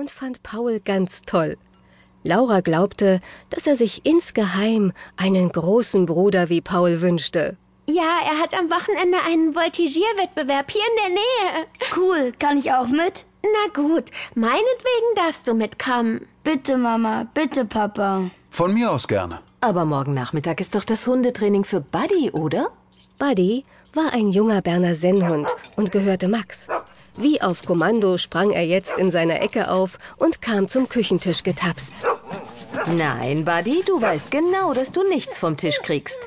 und fand Paul ganz toll. Laura glaubte, dass er sich insgeheim einen großen Bruder wie Paul wünschte. Ja, er hat am Wochenende einen Voltigierwettbewerb hier in der Nähe. Cool, kann ich auch mit? Na gut, meinetwegen darfst du mitkommen. Bitte, Mama, bitte, Papa. Von mir aus gerne. Aber morgen Nachmittag ist doch das Hundetraining für Buddy, oder? Buddy war ein junger Berner Sennhund und gehörte Max. Wie auf Kommando sprang er jetzt in seiner Ecke auf und kam zum Küchentisch getapst. Nein, Buddy, du weißt genau, dass du nichts vom Tisch kriegst.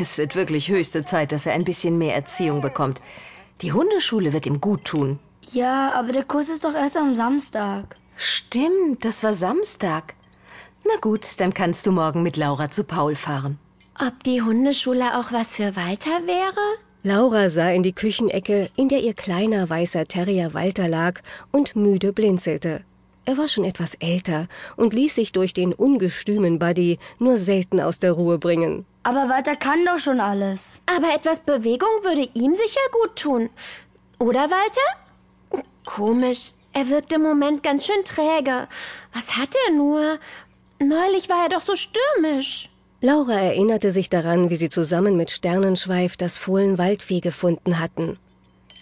Es wird wirklich höchste Zeit, dass er ein bisschen mehr Erziehung bekommt. Die Hundeschule wird ihm gut tun. Ja, aber der Kurs ist doch erst am Samstag. Stimmt, das war Samstag. Na gut, dann kannst du morgen mit Laura zu Paul fahren. Ob die Hundeschule auch was für Walter wäre? Laura sah in die Küchenecke, in der ihr kleiner weißer Terrier Walter lag und müde blinzelte. Er war schon etwas älter und ließ sich durch den ungestümen Buddy nur selten aus der Ruhe bringen. Aber Walter kann doch schon alles. Aber etwas Bewegung würde ihm sicher gut tun. Oder, Walter? Komisch, er wirkt im Moment ganz schön träge. Was hat er nur? Neulich war er doch so stürmisch. Laura erinnerte sich daran, wie sie zusammen mit Sternenschweif das Fohlen Waldvieh gefunden hatten.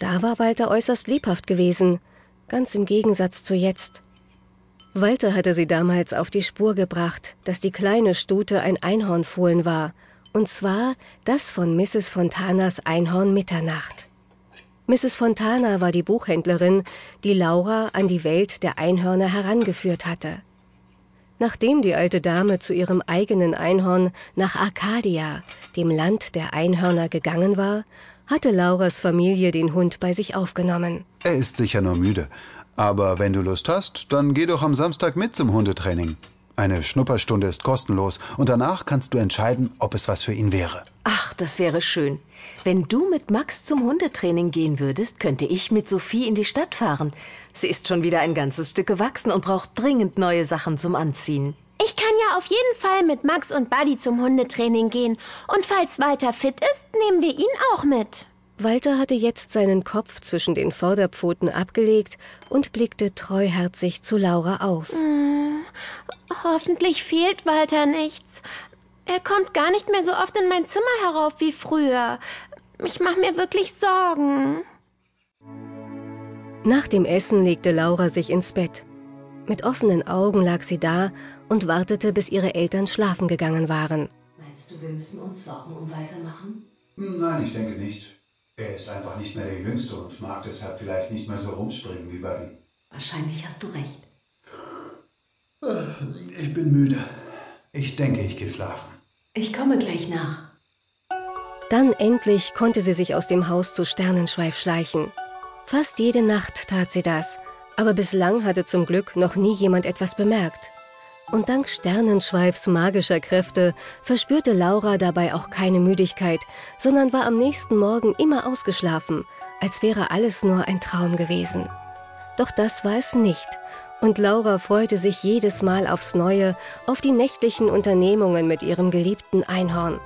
Da war Walter äußerst lebhaft gewesen, ganz im Gegensatz zu jetzt. Walter hatte sie damals auf die Spur gebracht, dass die kleine Stute ein Einhornfohlen war, und zwar das von Mrs. Fontanas Einhorn Mitternacht. Mrs. Fontana war die Buchhändlerin, die Laura an die Welt der Einhörner herangeführt hatte. Nachdem die alte Dame zu ihrem eigenen Einhorn nach Arcadia, dem Land der Einhörner, gegangen war, hatte Lauras Familie den Hund bei sich aufgenommen. Er ist sicher nur müde. Aber wenn du Lust hast, dann geh doch am Samstag mit zum Hundetraining. Eine Schnupperstunde ist kostenlos und danach kannst du entscheiden, ob es was für ihn wäre. Ach, das wäre schön. Wenn du mit Max zum Hundetraining gehen würdest, könnte ich mit Sophie in die Stadt fahren. Sie ist schon wieder ein ganzes Stück gewachsen und braucht dringend neue Sachen zum Anziehen. Ich kann ja auf jeden Fall mit Max und Buddy zum Hundetraining gehen. Und falls Walter fit ist, nehmen wir ihn auch mit. Walter hatte jetzt seinen Kopf zwischen den Vorderpfoten abgelegt und blickte treuherzig zu Laura auf. Hm, hoffentlich fehlt Walter nichts. Er kommt gar nicht mehr so oft in mein Zimmer herauf wie früher. Ich mache mir wirklich Sorgen. Nach dem Essen legte Laura sich ins Bett. Mit offenen Augen lag sie da und wartete, bis ihre Eltern schlafen gegangen waren. Meinst du, wir müssen uns Sorgen um Walter machen? Nein, ich denke nicht. Er ist einfach nicht mehr der Jüngste und mag deshalb vielleicht nicht mehr so rumspringen wie Buddy. Wahrscheinlich hast du recht. Ich bin müde. Ich denke, ich gehe schlafen. Ich komme gleich nach. Dann endlich konnte sie sich aus dem Haus zu Sternenschweif schleichen. Fast jede Nacht tat sie das, aber bislang hatte zum Glück noch nie jemand etwas bemerkt. Und dank Sternenschweifs magischer Kräfte verspürte Laura dabei auch keine Müdigkeit, sondern war am nächsten Morgen immer ausgeschlafen, als wäre alles nur ein Traum gewesen. Doch das war es nicht, und Laura freute sich jedes Mal aufs Neue auf die nächtlichen Unternehmungen mit ihrem geliebten Einhorn.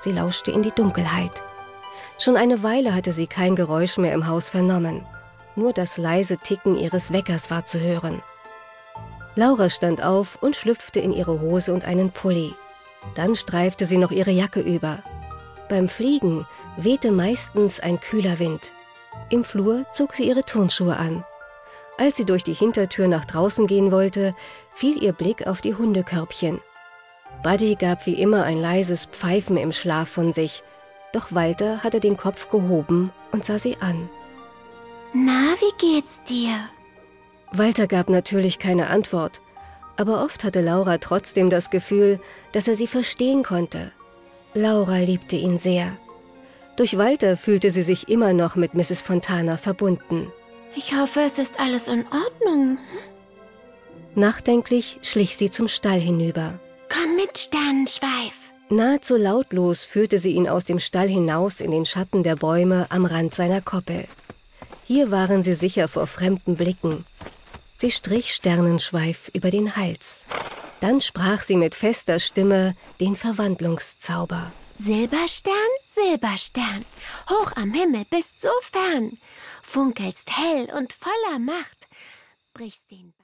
Sie lauschte in die Dunkelheit. Schon eine Weile hatte sie kein Geräusch mehr im Haus vernommen. Nur das leise Ticken ihres Weckers war zu hören. Laura stand auf und schlüpfte in ihre Hose und einen Pulli. Dann streifte sie noch ihre Jacke über. Beim Fliegen wehte meistens ein kühler Wind. Im Flur zog sie ihre Turnschuhe an. Als sie durch die Hintertür nach draußen gehen wollte, fiel ihr Blick auf die Hundekörbchen. Buddy gab wie immer ein leises Pfeifen im Schlaf von sich, doch Walter hatte den Kopf gehoben und sah sie an. Na, wie geht's dir? Walter gab natürlich keine Antwort, aber oft hatte Laura trotzdem das Gefühl, dass er sie verstehen konnte. Laura liebte ihn sehr. Durch Walter fühlte sie sich immer noch mit Mrs. Fontana verbunden. Ich hoffe, es ist alles in Ordnung. Nachdenklich schlich sie zum Stall hinüber. Komm mit, Sternenschweif. Nahezu lautlos führte sie ihn aus dem Stall hinaus in den Schatten der Bäume am Rand seiner Koppel. Hier waren sie sicher vor fremden Blicken. Sie strich Sternenschweif über den Hals. Dann sprach sie mit fester Stimme den Verwandlungszauber. Silberstern, Silberstern, hoch am Himmel bist so fern, funkelst hell und voller Macht, brichst den